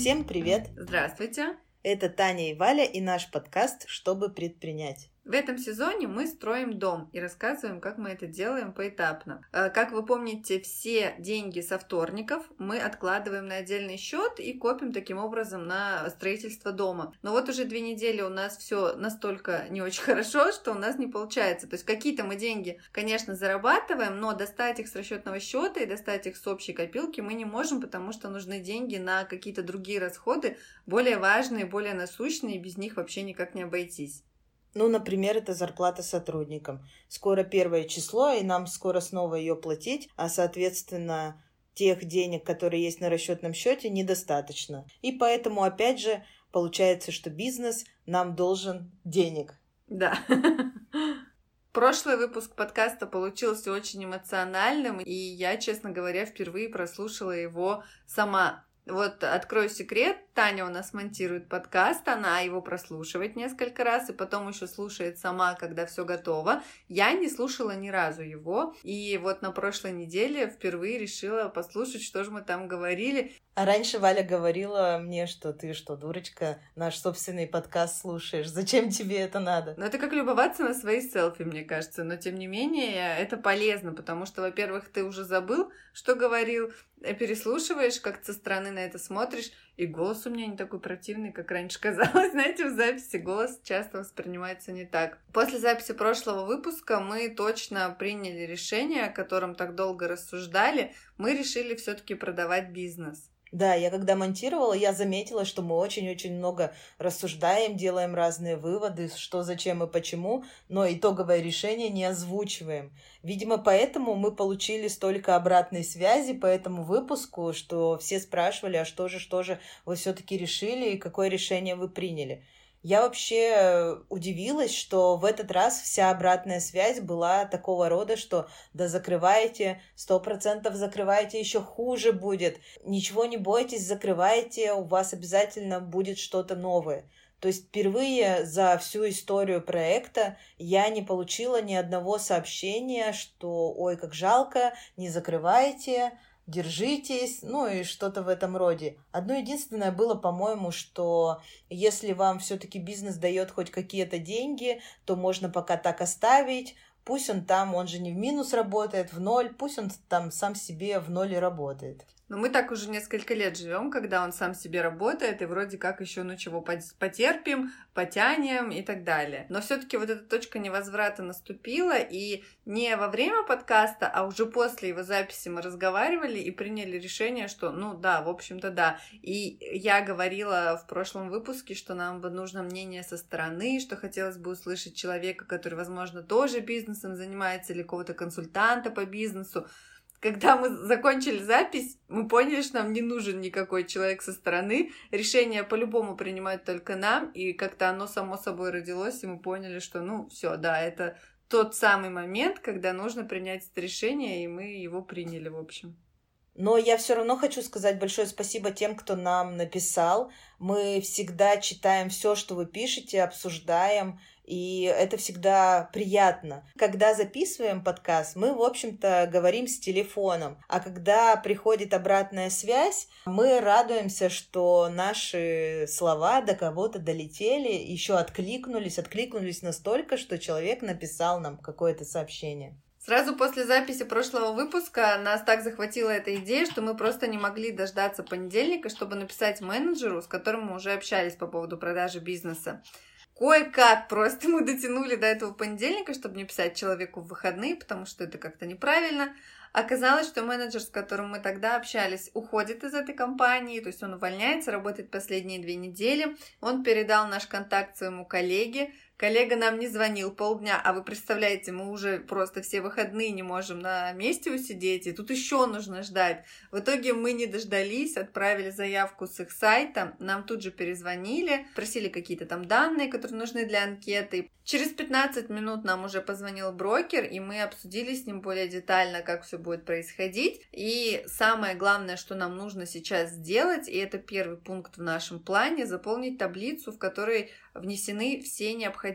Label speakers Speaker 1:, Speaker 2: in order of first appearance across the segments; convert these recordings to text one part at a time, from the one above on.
Speaker 1: Всем привет!
Speaker 2: Здравствуйте!
Speaker 1: Это Таня и Валя и наш подкаст «Чтобы предпринять».
Speaker 2: В этом сезоне мы строим дом и рассказываем, как мы это делаем поэтапно. Э, как вы помните, все деньги со вторников мы откладываем на отдельный счет и копим таким образом на строительство дома. Но вот уже две недели у нас все настолько не очень хорошо, что у нас не получается. То есть какие-то мы деньги, конечно, зарабатываем, но достать их с расчетного счета и достать их с общей копилки мы не можем, потому что нужны деньги на какие-то другие расходы, более важные, более насущные, и без них вообще никак не обойтись.
Speaker 1: Ну, например, это зарплата сотрудникам. Скоро первое число, и нам скоро снова ее платить, а, соответственно, тех денег, которые есть на расчетном счете, недостаточно. И поэтому, опять же, получается, что бизнес нам должен денег.
Speaker 2: Да. Прошлый выпуск подкаста получился очень эмоциональным, и я, честно говоря, впервые прослушала его сама. Вот открою секрет, Таня у нас монтирует подкаст, она его прослушивает несколько раз и потом еще слушает сама, когда все готово. Я не слушала ни разу его, и вот на прошлой неделе впервые решила послушать, что же мы там говорили.
Speaker 1: А раньше Валя говорила мне, что ты что, дурочка, наш собственный подкаст слушаешь. Зачем тебе это надо?
Speaker 2: Ну, это как любоваться на свои селфи, мне кажется. Но, тем не менее, это полезно, потому что, во-первых, ты уже забыл, что говорил, э, переслушиваешь, как со стороны на это смотришь, и голос у меня не такой противный, как раньше казалось. Знаете, в записи голос часто воспринимается не так. После записи прошлого выпуска мы точно приняли решение, о котором так долго рассуждали. Мы решили все-таки продавать бизнес.
Speaker 1: Да, я когда монтировала, я заметила, что мы очень-очень много рассуждаем, делаем разные выводы, что, зачем и почему, но итоговое решение не озвучиваем. Видимо, поэтому мы получили столько обратной связи по этому выпуску, что все спрашивали, а что же, что же вы все-таки решили и какое решение вы приняли. Я вообще э, удивилась, что в этот раз вся обратная связь была такого рода, что да закрывайте, сто процентов закрывайте, еще хуже будет. Ничего не бойтесь, закрывайте, у вас обязательно будет что-то новое. То есть впервые за всю историю проекта я не получила ни одного сообщения, что ой, как жалко, не закрывайте, держитесь, ну и что-то в этом роде. Одно единственное было, по-моему, что если вам все-таки бизнес дает хоть какие-то деньги, то можно пока так оставить, пусть он там, он же не в минус работает, в ноль, пусть он там сам себе в ноль работает.
Speaker 2: Но мы так уже несколько лет живем, когда он сам себе работает, и вроде как еще ну чего потерпим, потянем и так далее. Но все-таки вот эта точка невозврата наступила, и не во время подкаста, а уже после его записи мы разговаривали и приняли решение, что ну да, в общем-то да. И я говорила в прошлом выпуске, что нам бы нужно мнение со стороны, что хотелось бы услышать человека, который, возможно, тоже бизнесом занимается, или какого-то консультанта по бизнесу. Когда мы закончили запись, мы поняли, что нам не нужен никакой человек со стороны. Решение по-любому принимать только нам, и как-то оно само собой родилось, и мы поняли, что, ну, все, да, это тот самый момент, когда нужно принять это решение, и мы его приняли, в общем.
Speaker 1: Но я все равно хочу сказать большое спасибо тем, кто нам написал. Мы всегда читаем все, что вы пишете, обсуждаем, и это всегда приятно. Когда записываем подкаст, мы, в общем-то, говорим с телефоном, а когда приходит обратная связь, мы радуемся, что наши слова до кого-то долетели, еще откликнулись, откликнулись настолько, что человек написал нам какое-то сообщение.
Speaker 2: Сразу после записи прошлого выпуска нас так захватила эта идея, что мы просто не могли дождаться понедельника, чтобы написать менеджеру, с которым мы уже общались по поводу продажи бизнеса. Кое-как просто мы дотянули до этого понедельника, чтобы не писать человеку в выходные, потому что это как-то неправильно. Оказалось, что менеджер, с которым мы тогда общались, уходит из этой компании, то есть он увольняется, работает последние две недели. Он передал наш контакт своему коллеге, Коллега нам не звонил полдня, а вы представляете, мы уже просто все выходные не можем на месте усидеть, и тут еще нужно ждать. В итоге мы не дождались, отправили заявку с их сайта, нам тут же перезвонили, просили какие-то там данные, которые нужны для анкеты. Через 15 минут нам уже позвонил брокер, и мы обсудили с ним более детально, как все будет происходить. И самое главное, что нам нужно сейчас сделать, и это первый пункт в нашем плане, заполнить таблицу, в которой внесены все необходимые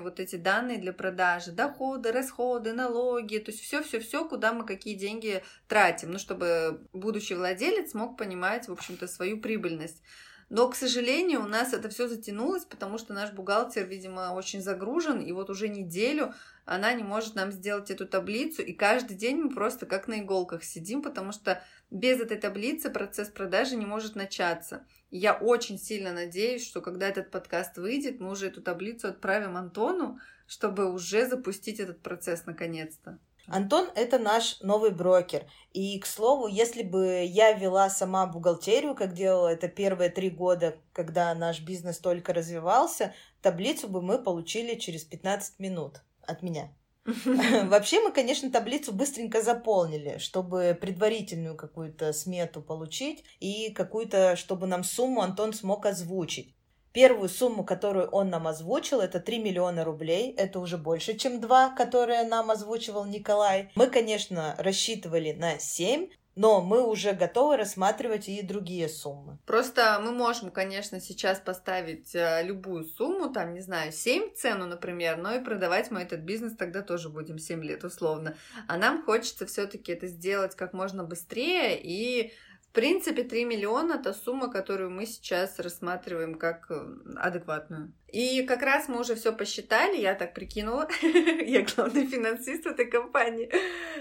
Speaker 2: вот эти данные для продажи, доходы, расходы, налоги, то есть все-все-все, куда мы какие деньги тратим, ну, чтобы будущий владелец мог понимать, в общем-то, свою прибыльность. Но, к сожалению, у нас это все затянулось, потому что наш бухгалтер, видимо, очень загружен, и вот уже неделю она не может нам сделать эту таблицу, и каждый день мы просто как на иголках сидим, потому что без этой таблицы процесс продажи не может начаться. Я очень сильно надеюсь, что когда этот подкаст выйдет, мы уже эту таблицу отправим Антону, чтобы уже запустить этот процесс наконец-то.
Speaker 1: Антон – это наш новый брокер. И, к слову, если бы я вела сама бухгалтерию, как делала это первые три года, когда наш бизнес только развивался, таблицу бы мы получили через 15 минут от меня. Вообще мы, конечно, таблицу быстренько заполнили, чтобы предварительную какую-то смету получить и какую-то, чтобы нам сумму Антон смог озвучить. Первую сумму, которую он нам озвучил, это 3 миллиона рублей. Это уже больше, чем 2, которые нам озвучивал Николай. Мы, конечно, рассчитывали на 7, но мы уже готовы рассматривать и другие суммы.
Speaker 2: Просто мы можем, конечно, сейчас поставить э, любую сумму, там, не знаю, 7 цену, например, но и продавать мы этот бизнес тогда тоже будем 7 лет условно. А нам хочется все-таки это сделать как можно быстрее и в принципе, 3 миллиона – это сумма, которую мы сейчас рассматриваем как э, адекватную. И как раз мы уже все посчитали, я так прикинула, я главный финансист этой компании.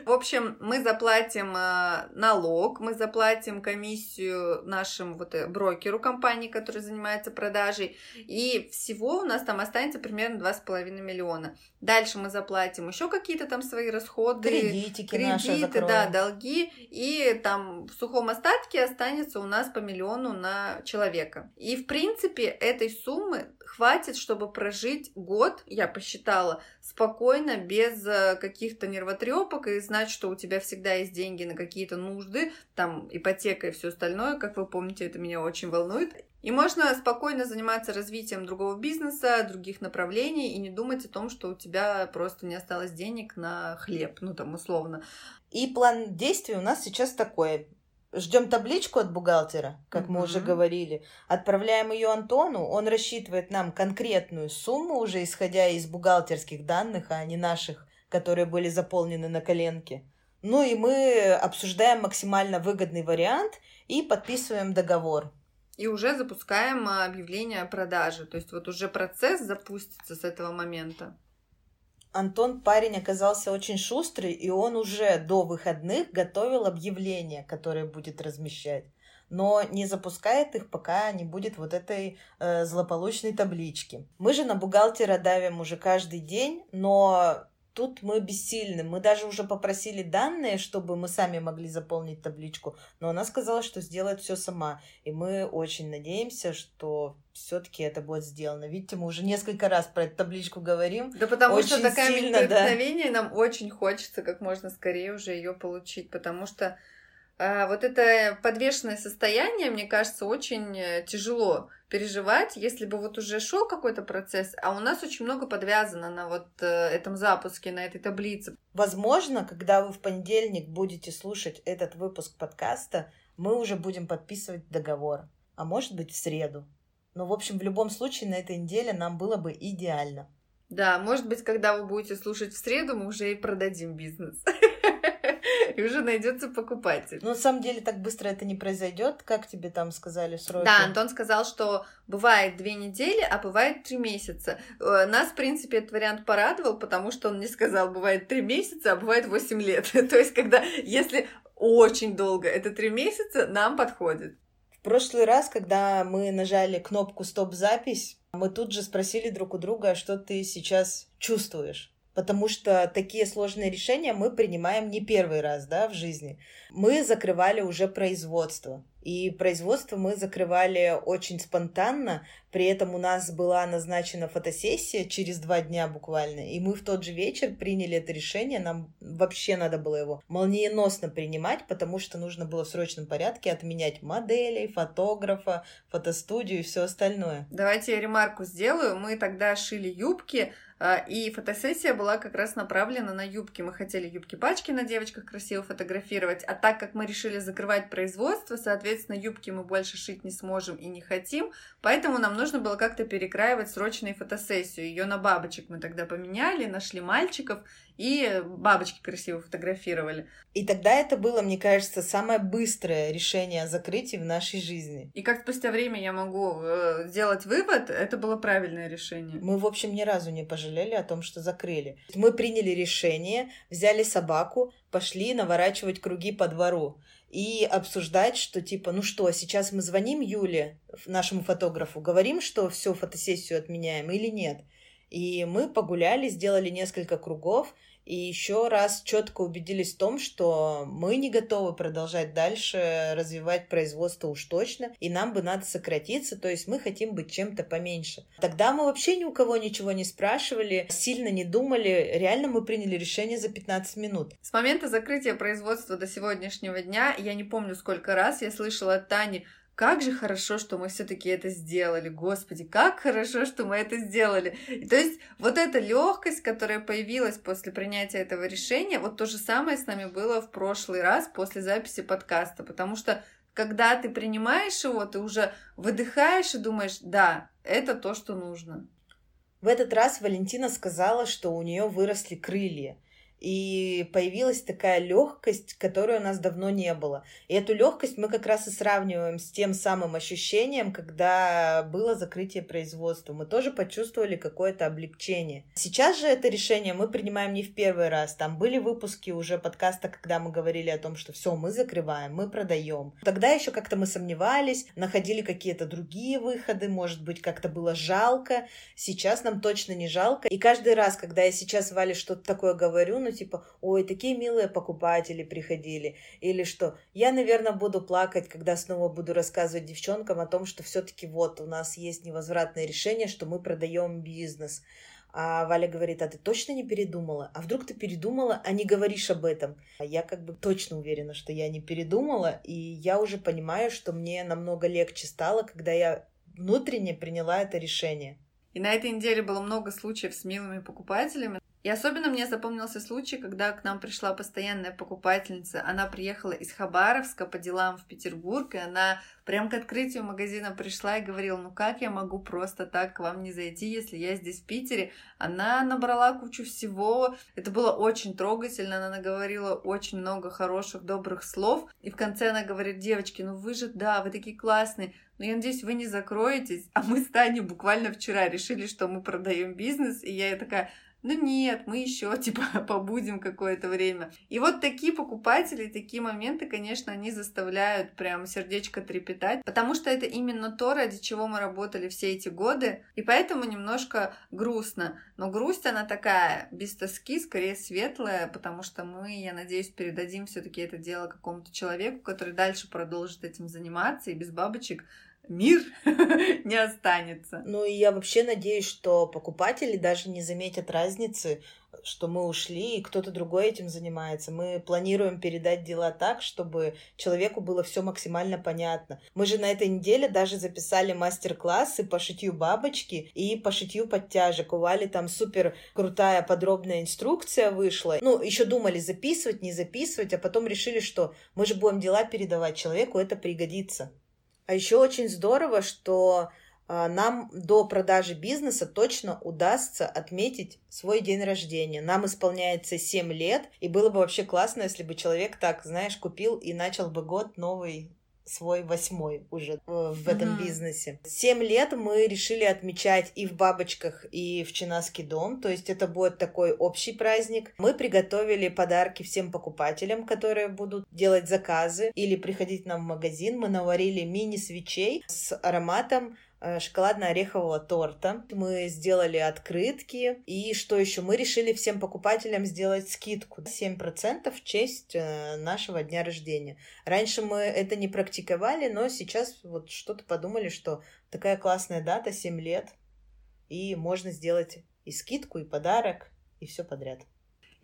Speaker 2: В общем, мы заплатим э, налог, мы заплатим комиссию нашему вот э, брокеру компании, который занимается продажей, и всего у нас там останется примерно 2,5 миллиона. Дальше мы заплатим еще какие-то там свои расходы,
Speaker 1: кредитики
Speaker 2: кредиты, наши да, долги, и там в сухом остатке останется у нас по миллиону на человека. И в принципе этой суммы хватит, чтобы прожить год, я посчитала, спокойно, без э, каких-то нервотрепок и знать, что у тебя всегда есть деньги на какие-то нужды, там ипотека и все остальное, как вы помните, это меня очень волнует. И можно спокойно заниматься развитием другого бизнеса, других направлений и не думать о том, что у тебя просто не осталось денег на хлеб, ну там условно.
Speaker 1: И план действий у нас сейчас такой. Ждем табличку от бухгалтера, как mm-hmm. мы уже говорили. Отправляем ее Антону. Он рассчитывает нам конкретную сумму, уже исходя из бухгалтерских данных, а не наших, которые были заполнены на коленке. Ну и мы обсуждаем максимально выгодный вариант и подписываем договор.
Speaker 2: И уже запускаем объявление о продаже. То есть вот уже процесс запустится с этого момента.
Speaker 1: Антон парень оказался очень шустрый, и он уже до выходных готовил объявление, которое будет размещать. Но не запускает их, пока не будет вот этой э, злополучной таблички. Мы же на бухгалтера давим уже каждый день, но тут мы бессильны. Мы даже уже попросили данные, чтобы мы сами могли заполнить табличку, но она сказала, что сделает все сама. И мы очень надеемся, что все-таки это будет сделано. Видите, мы уже несколько раз про эту табличку говорим.
Speaker 2: Да потому очень что такая сильно, мгновение да. нам очень хочется как можно скорее уже ее получить, потому что вот это подвешенное состояние, мне кажется, очень э, тяжело переживать, если бы вот уже шел какой-то процесс, а у нас очень много подвязано на вот э, этом запуске, на этой таблице.
Speaker 1: Возможно, когда вы в понедельник будете слушать этот выпуск подкаста, мы уже будем подписывать договор, а может быть в среду. Но, в общем, в любом случае на этой неделе нам было бы идеально.
Speaker 2: Да, может быть, когда вы будете слушать в среду, мы уже и продадим бизнес. и уже найдется покупатель.
Speaker 1: Ну, на самом деле, так быстро это не произойдет, как тебе там сказали сроки?
Speaker 2: Да, Антон сказал, что бывает две недели, а бывает три месяца. Э, нас, в принципе, этот вариант порадовал, потому что он не сказал, бывает три месяца, а бывает восемь лет. То есть, когда, если очень долго, это три месяца, нам подходит.
Speaker 1: В прошлый раз, когда мы нажали кнопку «Стоп-запись», мы тут же спросили друг у друга, что ты сейчас чувствуешь потому что такие сложные решения мы принимаем не первый раз да, в жизни. Мы закрывали уже производство. И производство мы закрывали очень спонтанно. При этом у нас была назначена фотосессия через два дня буквально. И мы в тот же вечер приняли это решение. Нам вообще надо было его молниеносно принимать, потому что нужно было в срочном порядке отменять моделей, фотографа, фотостудию и все остальное.
Speaker 2: Давайте я ремарку сделаю. Мы тогда шили юбки, и фотосессия была как раз направлена на юбки. Мы хотели юбки-пачки на девочках красиво фотографировать, а так как мы решили закрывать производство, соответственно, юбки мы больше шить не сможем и не хотим, поэтому нам нужно было как-то перекраивать срочную фотосессию. Ее на бабочек мы тогда поменяли, нашли мальчиков, и бабочки красиво фотографировали.
Speaker 1: И тогда это было, мне кажется, самое быстрое решение о закрытии в нашей жизни.
Speaker 2: И как спустя время я могу э, сделать вывод, это было правильное решение.
Speaker 1: Мы, в общем, ни разу не пожалели о том, что закрыли. Мы приняли решение, взяли собаку, пошли наворачивать круги по двору и обсуждать, что типа, ну что, сейчас мы звоним Юле, нашему фотографу, говорим, что все фотосессию отменяем или нет. И мы погуляли, сделали несколько кругов, и еще раз четко убедились в том, что мы не готовы продолжать дальше развивать производство уж точно, и нам бы надо сократиться, то есть мы хотим быть чем-то поменьше. Тогда мы вообще ни у кого ничего не спрашивали, сильно не думали, реально мы приняли решение за 15 минут.
Speaker 2: С момента закрытия производства до сегодняшнего дня я не помню сколько раз я слышала от Тани, как же хорошо, что мы все-таки это сделали, Господи, как хорошо, что мы это сделали. И, то есть вот эта легкость, которая появилась после принятия этого решения, вот то же самое с нами было в прошлый раз после записи подкаста, потому что когда ты принимаешь его, ты уже выдыхаешь и думаешь, да, это то, что нужно.
Speaker 1: В этот раз Валентина сказала, что у нее выросли крылья и появилась такая легкость, которой у нас давно не было. И эту легкость мы как раз и сравниваем с тем самым ощущением, когда было закрытие производства. Мы тоже почувствовали какое-то облегчение. Сейчас же это решение мы принимаем не в первый раз. Там были выпуски уже подкаста, когда мы говорили о том, что все, мы закрываем, мы продаем. Тогда еще как-то мы сомневались, находили какие-то другие выходы, может быть, как-то было жалко. Сейчас нам точно не жалко. И каждый раз, когда я сейчас Вале что-то такое говорю, ну, типа, ой, такие милые покупатели приходили, или что, я, наверное, буду плакать, когда снова буду рассказывать девчонкам о том, что все-таки вот у нас есть невозвратное решение, что мы продаем бизнес. А Валя говорит, а ты точно не передумала? А вдруг ты передумала, а не говоришь об этом? А я как бы точно уверена, что я не передумала, и я уже понимаю, что мне намного легче стало, когда я внутренне приняла это решение.
Speaker 2: И на этой неделе было много случаев с милыми покупателями. И особенно мне запомнился случай, когда к нам пришла постоянная покупательница. Она приехала из Хабаровска по делам в Петербург, и она прям к открытию магазина пришла и говорила, ну как я могу просто так к вам не зайти, если я здесь в Питере? Она набрала кучу всего, это было очень трогательно, она наговорила очень много хороших, добрых слов, и в конце она говорит, девочки, ну вы же, да, вы такие классные, но я надеюсь, вы не закроетесь. А мы с Таней буквально вчера решили, что мы продаем бизнес, и я такая, ну нет, мы еще типа побудем какое-то время. И вот такие покупатели, такие моменты, конечно, они заставляют прям сердечко трепетать, потому что это именно то, ради чего мы работали все эти годы, и поэтому немножко грустно. Но грусть, она такая, без тоски, скорее светлая, потому что мы, я надеюсь, передадим все-таки это дело какому-то человеку, который дальше продолжит этим заниматься, и без бабочек мир не останется.
Speaker 1: Ну и я вообще надеюсь, что покупатели даже не заметят разницы, что мы ушли, и кто-то другой этим занимается. Мы планируем передать дела так, чтобы человеку было все максимально понятно. Мы же на этой неделе даже записали мастер-классы по шитью бабочки и по шитью подтяжек. У Вали там супер крутая подробная инструкция вышла. Ну, еще думали, записывать, не записывать, а потом решили, что мы же будем дела передавать человеку, это пригодится. А еще очень здорово, что а, нам до продажи бизнеса точно удастся отметить свой день рождения. Нам исполняется 7 лет, и было бы вообще классно, если бы человек так, знаешь, купил и начал бы год новый свой восьмой уже э, в этом uh-huh. бизнесе. Семь лет мы решили отмечать и в бабочках, и в Чинаский дом, то есть это будет такой общий праздник. Мы приготовили подарки всем покупателям, которые будут делать заказы или приходить нам в магазин. Мы наварили мини-свечей с ароматом шоколадно-орехового торта. Мы сделали открытки. И что еще? Мы решили всем покупателям сделать скидку 7% в честь э, нашего дня рождения. Раньше мы это не практиковали, но сейчас вот что-то подумали, что такая классная дата, 7 лет, и можно сделать и скидку, и подарок, и все подряд.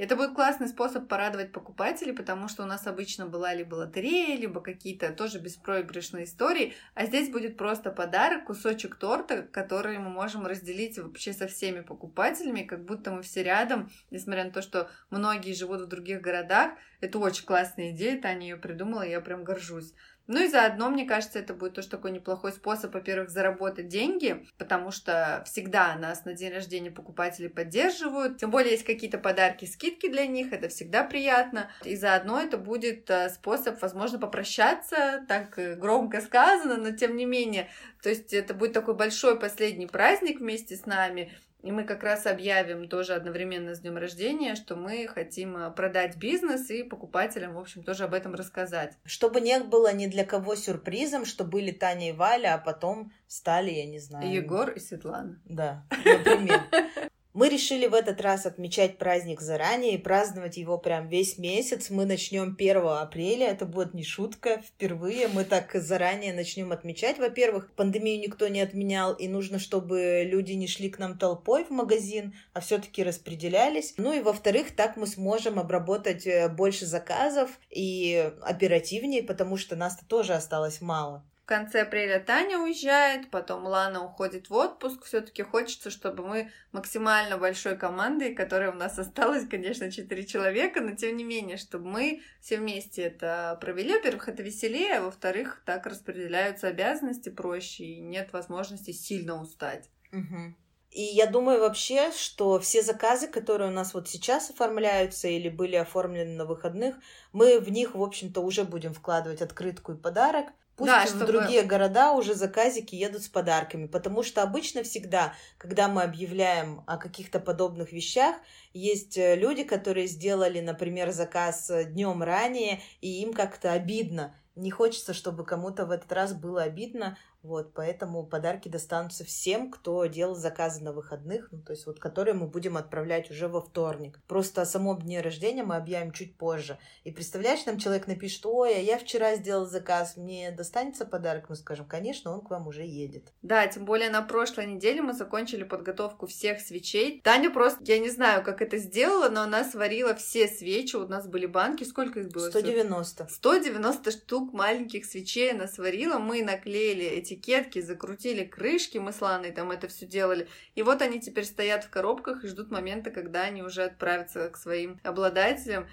Speaker 2: Это будет классный способ порадовать покупателей, потому что у нас обычно была либо лотерея, либо какие-то тоже беспроигрышные истории, а здесь будет просто подарок, кусочек торта, который мы можем разделить вообще со всеми покупателями, как будто мы все рядом, несмотря на то, что многие живут в других городах. Это очень классная идея, Таня ее придумала, я прям горжусь. Ну и заодно, мне кажется, это будет тоже такой неплохой способ, во-первых, заработать деньги, потому что всегда нас на день рождения покупатели поддерживают, тем более есть какие-то подарки, скидки для них, это всегда приятно. И заодно это будет э, способ, возможно, попрощаться, так громко сказано, но тем не менее, то есть это будет такой большой последний праздник вместе с нами, и мы как раз объявим тоже одновременно с днем рождения, что мы хотим э, продать бизнес и покупателям, в общем, тоже об этом рассказать.
Speaker 1: Чтобы не было ни для кого сюрпризом, что были Таня и Валя, а потом стали, я не знаю.
Speaker 2: Егор и Светлана.
Speaker 1: Да, например. Мы решили в этот раз отмечать праздник заранее и праздновать его прям весь месяц. Мы начнем 1 апреля, это будет не шутка, впервые мы так заранее начнем отмечать. Во-первых, пандемию никто не отменял, и нужно, чтобы люди не шли к нам толпой в магазин, а все-таки распределялись. Ну и во-вторых, так мы сможем обработать э, больше заказов и оперативнее, потому что нас-то тоже осталось мало.
Speaker 2: В конце апреля Таня уезжает, потом Лана уходит в отпуск. Все-таки хочется, чтобы мы максимально большой командой, которая у нас осталась, конечно, 4 человека, но тем не менее, чтобы мы все вместе это провели. Во-первых, это веселее, а во-вторых, так распределяются обязанности проще и нет возможности сильно устать.
Speaker 1: Угу. И я думаю вообще, что все заказы, которые у нас вот сейчас оформляются или были оформлены на выходных, мы в них, в общем-то, уже будем вкладывать открытку и подарок. Пусть да, в чтобы... другие города уже заказики едут с подарками, потому что обычно всегда, когда мы объявляем о каких-то подобных вещах, есть э, люди, которые сделали, например, заказ э, днем ранее, и им как-то обидно. Не хочется, чтобы кому-то в этот раз было обидно, вот, поэтому подарки достанутся всем, кто делал заказы на выходных, ну, то есть вот которые мы будем отправлять уже во вторник. Просто о самом дне рождения мы объявим чуть позже. И представляешь, нам человек напишет, ой, а я вчера сделал заказ, мне достанется подарок? Мы скажем, конечно, он к вам уже едет.
Speaker 2: Да, тем более на прошлой неделе мы закончили подготовку всех свечей. Таня просто, я не знаю, как это сделала, но она сварила все свечи, у нас были банки, сколько их было?
Speaker 1: 190.
Speaker 2: 190 штук маленьких свечей она сварила, мы наклеили эти этикетки, закрутили крышки, мы с Ланой там это все делали. И вот они теперь стоят в коробках и ждут момента, когда они уже отправятся к своим обладателям.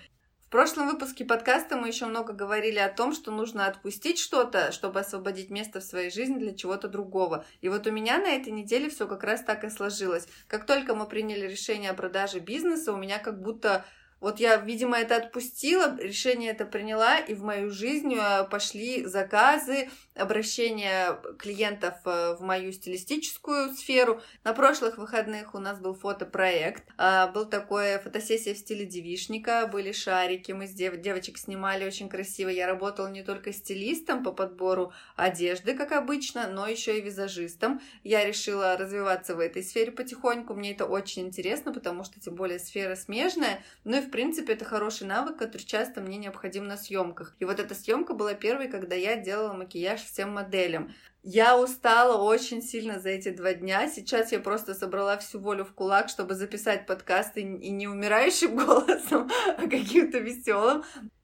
Speaker 2: В прошлом выпуске подкаста мы еще много говорили о том, что нужно отпустить что-то, чтобы освободить место в своей жизни для чего-то другого. И вот у меня на этой неделе все как раз так и сложилось. Как только мы приняли решение о продаже бизнеса, у меня как будто вот я, видимо, это отпустила, решение это приняла, и в мою жизнь э, пошли заказы, обращения клиентов э, в мою стилистическую сферу. На прошлых выходных у нас был фотопроект, а, был такой фотосессия в стиле девишника, были шарики, мы с дев девочек снимали очень красиво. Я работала не только стилистом по подбору одежды, как обычно, но еще и визажистом. Я решила развиваться в этой сфере потихоньку, мне это очень интересно, потому что тем более сфера смежная, ну и в принципе, это хороший навык, который часто мне необходим на съемках. И вот эта съемка была первой, когда я делала макияж всем моделям. Я устала очень сильно за эти два дня. Сейчас я просто собрала всю волю в кулак, чтобы записать подкаст и не умирающим голосом, а каким-то веселым.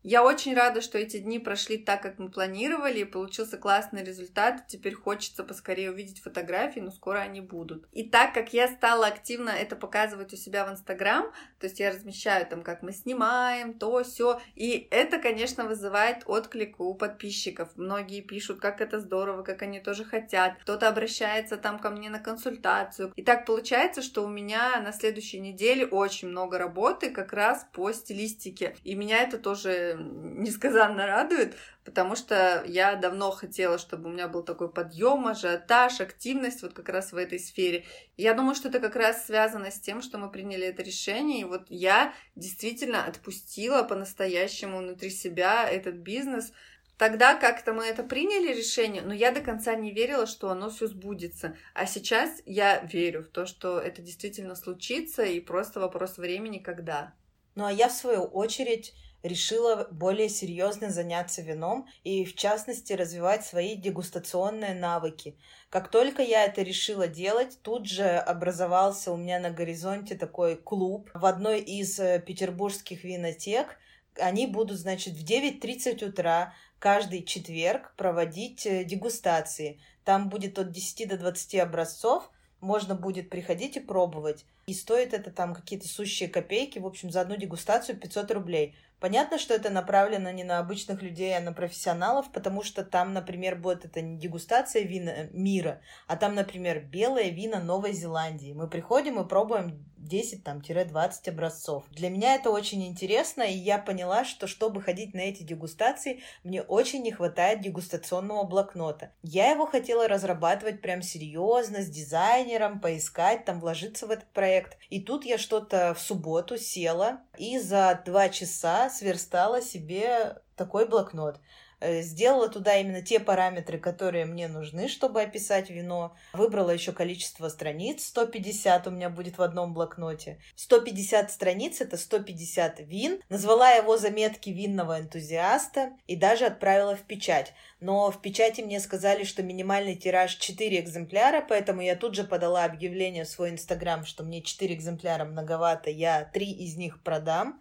Speaker 2: Я очень рада, что эти дни прошли так, как мы планировали, и получился классный результат. Теперь хочется поскорее увидеть фотографии, но скоро они будут. И так как я стала активно это показывать у себя в Инстаграм, то есть я размещаю там, как мы снимаем, то все, и это, конечно, вызывает отклик у подписчиков. Многие пишут, как это здорово, как они тоже хотят. Кто-то обращается там ко мне на консультацию. И так получается, что у меня на следующей неделе очень много работы как раз по стилистике. И меня это тоже несказанно радует, потому что я давно хотела, чтобы у меня был такой подъем, ажиотаж, активность вот как раз в этой сфере. я думаю, что это как раз связано с тем, что мы приняли это решение, и вот я действительно отпустила по-настоящему внутри себя этот бизнес, Тогда как-то мы это приняли решение, но я до конца не верила, что оно все сбудется. А сейчас я верю в то, что это действительно случится, и просто вопрос времени, когда.
Speaker 1: Ну а я, в свою очередь, решила более серьезно заняться вином и, в частности, развивать свои дегустационные навыки. Как только я это решила делать, тут же образовался у меня на горизонте такой клуб в одной из э, петербургских винотек. Они будут, значит, в 9.30 утра каждый четверг проводить э, дегустации. Там будет от 10 до 20 образцов, можно будет приходить и пробовать. И стоит это там какие-то сущие копейки. В общем, за одну дегустацию 500 рублей. Понятно, что это направлено не на обычных людей, а на профессионалов, потому что там, например, будет это не дегустация вина э, мира, а там, например, белое вино Новой Зеландии. Мы приходим и пробуем 10-20 образцов. Для меня это очень интересно, и я поняла, что чтобы ходить на эти дегустации, мне очень не хватает дегустационного блокнота. Я его хотела разрабатывать прям серьезно, с дизайнером, поискать, там вложиться в этот проект. И тут я что-то в субботу села и за два часа сверстала себе такой блокнот. Э, сделала туда именно те параметры, которые мне нужны, чтобы описать вино. Выбрала еще количество страниц, 150 у меня будет в одном блокноте. 150 страниц — это 150 вин. Назвала его заметки винного энтузиаста и даже отправила в печать. Но в печати мне сказали, что минимальный тираж 4 экземпляра, поэтому я тут же подала объявление в свой инстаграм, что мне 4 экземпляра многовато, я 3 из них продам.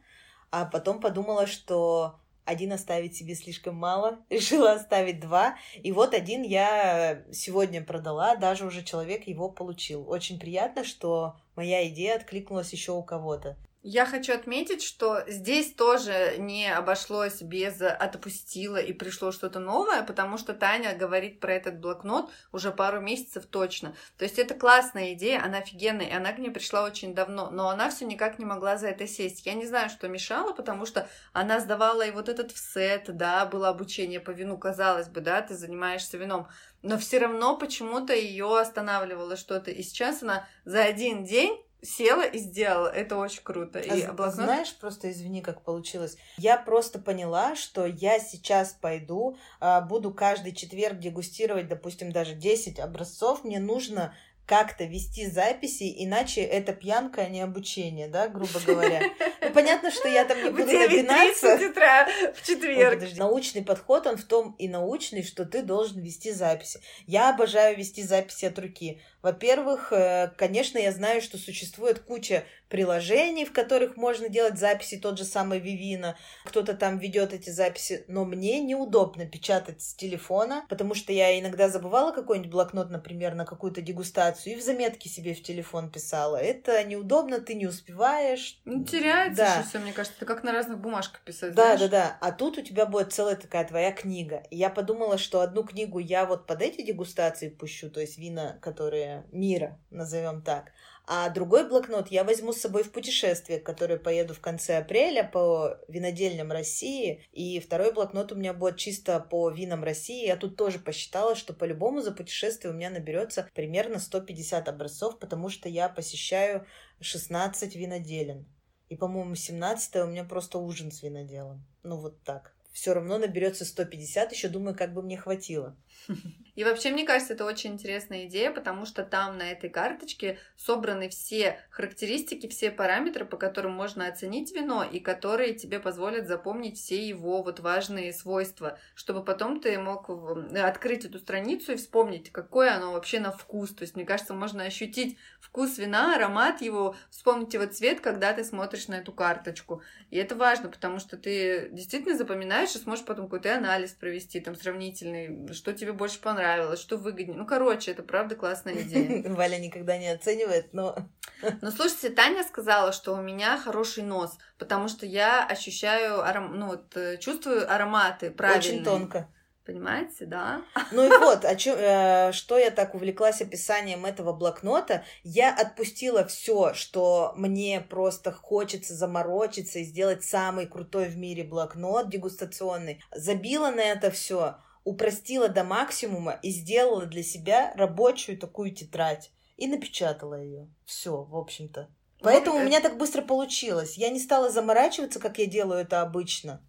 Speaker 1: А потом подумала, что один оставить себе слишком мало, решила оставить два. И вот один я сегодня продала, даже уже человек его получил. Очень приятно, что моя идея откликнулась еще у кого-то.
Speaker 2: Я хочу отметить, что здесь тоже не обошлось без отпустила и пришло что-то новое, потому что Таня говорит про этот блокнот уже пару месяцев точно. То есть это классная идея, она офигенная, и она к ней пришла очень давно, но она все никак не могла за это сесть. Я не знаю, что мешало, потому что она сдавала и вот этот в сет, да, было обучение по вину, казалось бы, да, ты занимаешься вином, но все равно почему-то ее останавливало что-то. И сейчас она за один день села и сделала. Это очень круто.
Speaker 1: А и блокнот... Знаешь, просто извини, как получилось. Я просто поняла, что я сейчас пойду, а, буду каждый четверг дегустировать, допустим, даже 10 образцов. Мне нужно как-то вести записи, иначе это пьянка, а не обучение, да, грубо говоря. Ну, понятно, что я там не буду напинаться.
Speaker 2: утра в четверг. Ой,
Speaker 1: подожди, научный подход, он в том и научный, что ты должен вести записи. Я обожаю вести записи от руки. Во-первых, э, конечно, я знаю, что существует куча приложений, в которых можно делать записи, тот же самый Вивина, кто-то там ведет эти записи, но мне неудобно печатать с телефона, потому что я иногда забывала какой-нибудь блокнот, например, на какую-то дегустацию, и в заметки себе в телефон писала. Это неудобно, ты не успеваешь.
Speaker 2: Ну, теряется да. все, мне кажется, это как на разных бумажках писать.
Speaker 1: Да, знаешь? да, да. А тут у тебя будет целая такая твоя книга. И я подумала, что одну книгу я вот под эти дегустации пущу, то есть вина, которые мира, назовем так. А другой блокнот я возьму с собой в путешествие, которое поеду в конце апреля по винодельням России. И второй блокнот у меня будет чисто по винам России. Я тут тоже посчитала, что по-любому за путешествие у меня наберется примерно 150 образцов, потому что я посещаю 16 виноделен. И, по-моему, 17 у меня просто ужин с виноделом. Ну, вот так. Все равно наберется 150, еще думаю, как бы мне хватило.
Speaker 2: И вообще, мне кажется, это очень интересная идея, потому что там на этой карточке собраны все характеристики, все параметры, по которым можно оценить вино, и которые тебе позволят запомнить все его вот важные свойства, чтобы потом ты мог открыть эту страницу и вспомнить, какое оно вообще на вкус. То есть, мне кажется, можно ощутить вкус вина, аромат его, вспомнить его цвет, когда ты смотришь на эту карточку. И это важно, потому что ты действительно запоминаешь и сможешь потом какой-то анализ провести, там, сравнительный, что тебе больше понравилось, что выгоднее. Ну, короче, это правда классная идея.
Speaker 1: Валя никогда не оценивает, но...
Speaker 2: Ну, слушайте, Таня сказала, что у меня хороший нос, потому что я ощущаю, аром... ну, вот, э, чувствую ароматы правильные.
Speaker 1: Очень тонко.
Speaker 2: Понимаете, да?
Speaker 1: Ну и вот, а чё, э, что я так увлеклась описанием этого блокнота, я отпустила все, что мне просто хочется заморочиться и сделать самый крутой в мире блокнот дегустационный. Забила на это все, упростила до максимума и сделала для себя рабочую такую тетрадь. И напечатала ее. Все, в общем-то. Поэтому у меня так быстро получилось. Я не стала заморачиваться, как я делаю это обычно.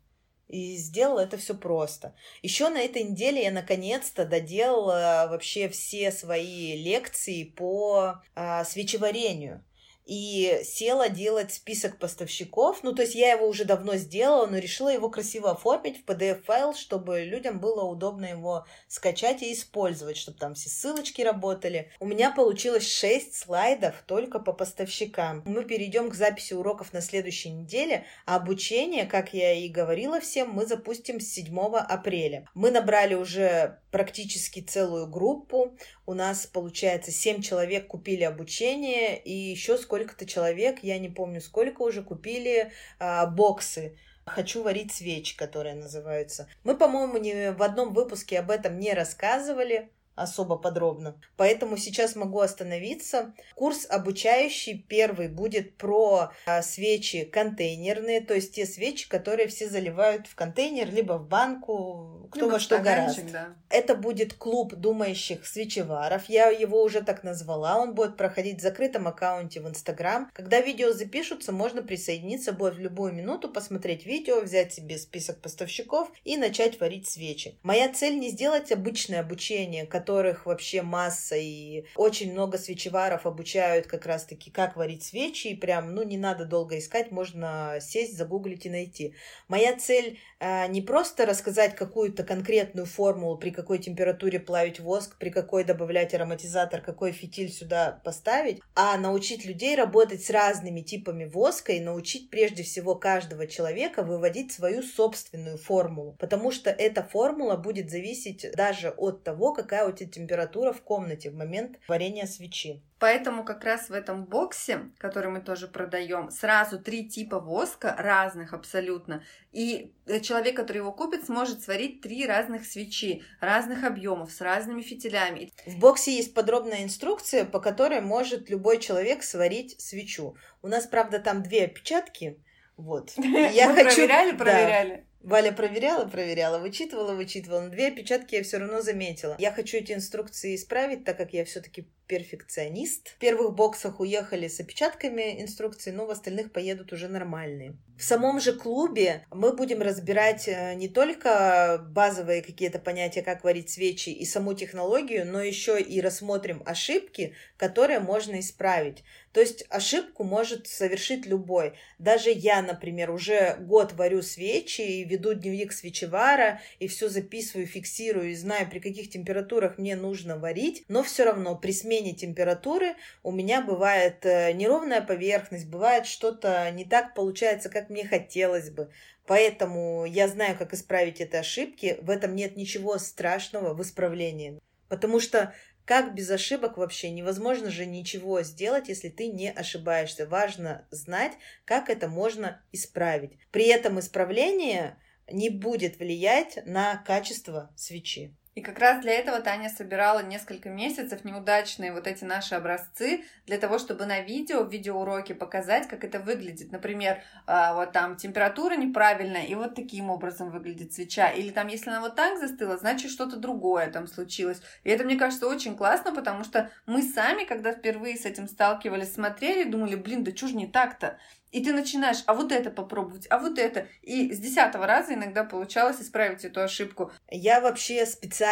Speaker 1: И сделала это все просто. Еще на этой неделе я наконец-то доделала вообще все свои лекции по а, свечеварению и села делать список поставщиков. Ну, то есть я его уже давно сделала, но решила его красиво оформить в PDF-файл, чтобы людям было удобно его скачать и использовать, чтобы там все ссылочки работали. У меня получилось 6 слайдов только по поставщикам. Мы перейдем к записи уроков на следующей неделе, а обучение, как я и говорила всем, мы запустим с 7 апреля. Мы набрали уже практически целую группу. У нас, получается, 7 человек купили обучение, и еще сколько-то человек, я не помню сколько уже, купили а, боксы «Хочу варить свечи», которые называются. Мы, по-моему, не в одном выпуске об этом не рассказывали, особо подробно. Поэтому сейчас могу остановиться. Курс обучающий первый будет про а, свечи контейнерные, то есть те свечи, которые все заливают в контейнер, либо в банку, кто либо во что гораздо. Да. Это будет клуб думающих свечеваров. Я его уже так назвала. Он будет проходить в закрытом аккаунте в Инстаграм. Когда видео запишутся, можно присоединиться будет в любую минуту, посмотреть видео, взять себе список поставщиков и начать варить свечи. Моя цель не сделать обычное обучение, которое которых вообще масса, и очень много свечеваров обучают как раз-таки, как варить свечи, и прям, ну, не надо долго искать, можно сесть, загуглить и найти. Моя цель а, не просто рассказать какую-то конкретную формулу, при какой температуре плавить воск, при какой добавлять ароматизатор, какой фитиль сюда поставить, а научить людей работать с разными типами воска и научить прежде всего каждого человека выводить свою собственную формулу, потому что эта формула будет зависеть даже от того, какая у тебя температура в комнате в момент варения свечи.
Speaker 2: Поэтому как раз в этом боксе, который мы тоже продаем, сразу три типа воска разных абсолютно. И человек, который его купит, сможет сварить три разных свечи, разных объемов, с разными фитилями.
Speaker 1: В боксе есть подробная инструкция, по которой может любой человек сварить свечу. У нас, правда, там две опечатки. Вот.
Speaker 2: Я хочу... проверяли, проверяли.
Speaker 1: Валя проверяла, проверяла, вычитывала, вычитывала. Но две опечатки я все равно заметила. Я хочу эти инструкции исправить, так как я все-таки перфекционист. В первых боксах уехали с опечатками инструкций, но в остальных поедут уже нормальные. В самом же клубе мы будем разбирать э, не только базовые какие-то понятия, как варить свечи и саму технологию, но еще и рассмотрим ошибки, которые можно исправить. То есть ошибку может совершить любой. Даже я, например, уже год варю свечи и веду дневник свечевара, и все записываю, фиксирую, и знаю, при каких температурах мне нужно варить, но все равно при смене смене температуры у меня бывает э, неровная поверхность, бывает что-то не так получается, как мне хотелось бы. Поэтому я знаю, как исправить эти ошибки. В этом нет ничего страшного в исправлении. Потому что как без ошибок вообще? Невозможно же ничего сделать, если ты не ошибаешься. Важно знать, как это можно исправить. При этом исправление не будет влиять на качество свечи.
Speaker 2: И как раз для этого Таня собирала несколько месяцев неудачные вот эти наши образцы, для того, чтобы на видео, в видеоуроке показать, как это выглядит. Например, а, вот там температура неправильная, и вот таким образом выглядит свеча. Или там, если она вот так застыла, значит что-то другое там случилось. И это, мне кажется, очень классно, потому что мы сами, когда впервые с этим сталкивались, смотрели, думали, блин, да ж не так-то? И ты начинаешь, а вот это попробовать, а вот это. И с десятого раза иногда получалось исправить эту ошибку.
Speaker 1: Я вообще специально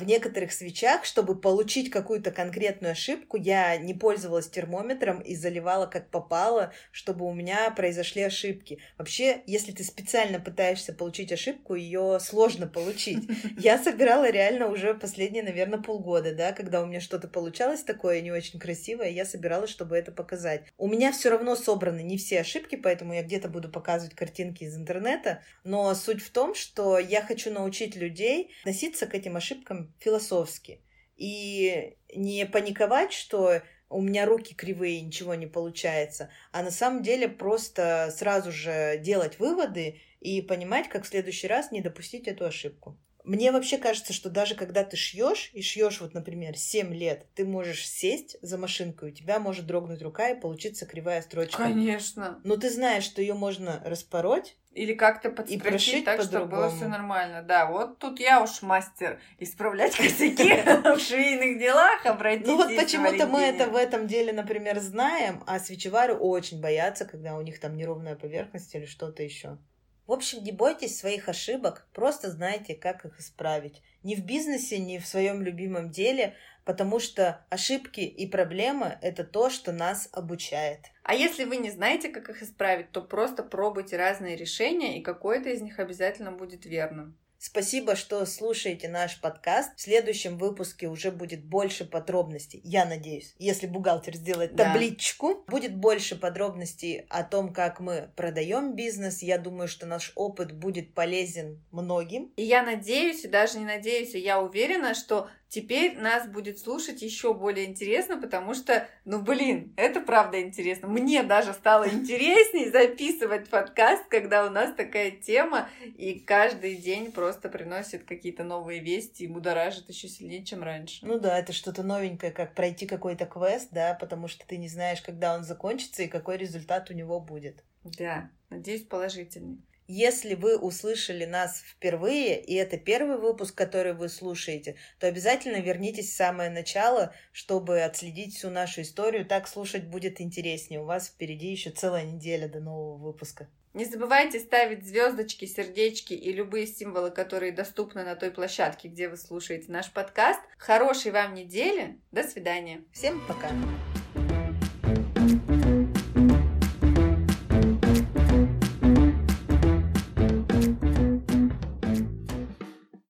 Speaker 1: в некоторых свечах, чтобы получить какую-то конкретную ошибку, я не пользовалась термометром и заливала как попало, чтобы у меня произошли ошибки. Вообще, если ты специально пытаешься получить ошибку, ее сложно получить. Я собирала реально уже последние, наверное, полгода, да, когда у меня что-то получалось такое не очень красивое, я собиралась, чтобы это показать. У меня все равно собраны не все ошибки, поэтому я где-то буду показывать картинки из интернета, но суть в том, что я хочу научить людей относиться к этим ошибкам философски. И не паниковать, что у меня руки кривые, ничего не получается, а на самом деле просто сразу же делать выводы и понимать, как в следующий раз не допустить эту ошибку. Мне вообще кажется, что даже когда ты шьешь, и шьешь, вот, например, 7 лет, ты можешь сесть за машинкой, у тебя может дрогнуть рука и получиться кривая строчка.
Speaker 2: Конечно.
Speaker 1: Но ты знаешь, что ее можно распороть,
Speaker 2: или как-то подстрочить так, чтобы было все нормально. Да, вот тут я уж мастер исправлять косяки в швейных делах, обратитесь.
Speaker 1: Ну вот почему-то мы это в этом деле, например, знаем, а свечевары очень боятся, когда у них там неровная поверхность или что-то еще. В общем, не бойтесь своих ошибок, просто знайте, как их исправить. Ни в бизнесе, ни в своем любимом деле, потому что ошибки и проблемы – это то, что нас обучает.
Speaker 2: А если вы не знаете, как их исправить, то просто пробуйте разные решения, и какое-то из них обязательно будет верным.
Speaker 1: Спасибо, что слушаете наш подкаст. В следующем выпуске уже будет больше подробностей. Я надеюсь, если бухгалтер сделает
Speaker 2: Да.
Speaker 1: табличку, будет больше подробностей о том, как мы продаем бизнес. Я думаю, что наш опыт будет полезен многим.
Speaker 2: И я надеюсь, и даже не надеюсь, а я уверена, что теперь нас будет слушать еще более интересно, потому что, ну блин, это правда интересно. Мне даже стало интереснее записывать подкаст, когда у нас такая тема, и каждый день просто приносит какие-то новые вести и будоражит еще сильнее, чем раньше.
Speaker 1: Ну да, это что-то новенькое, как пройти какой-то квест, да, потому что ты не знаешь, когда он закончится и какой результат у него будет.
Speaker 2: Да, надеюсь, положительный.
Speaker 1: Если вы услышали нас впервые, и это первый выпуск, который вы слушаете, то обязательно вернитесь в самое начало, чтобы отследить всю нашу историю. Так слушать будет интереснее. У вас впереди еще целая неделя до нового выпуска.
Speaker 2: Не забывайте ставить звездочки, сердечки и любые символы, которые доступны на той площадке, где вы слушаете наш подкаст. Хорошей вам недели. До свидания.
Speaker 1: Всем пока!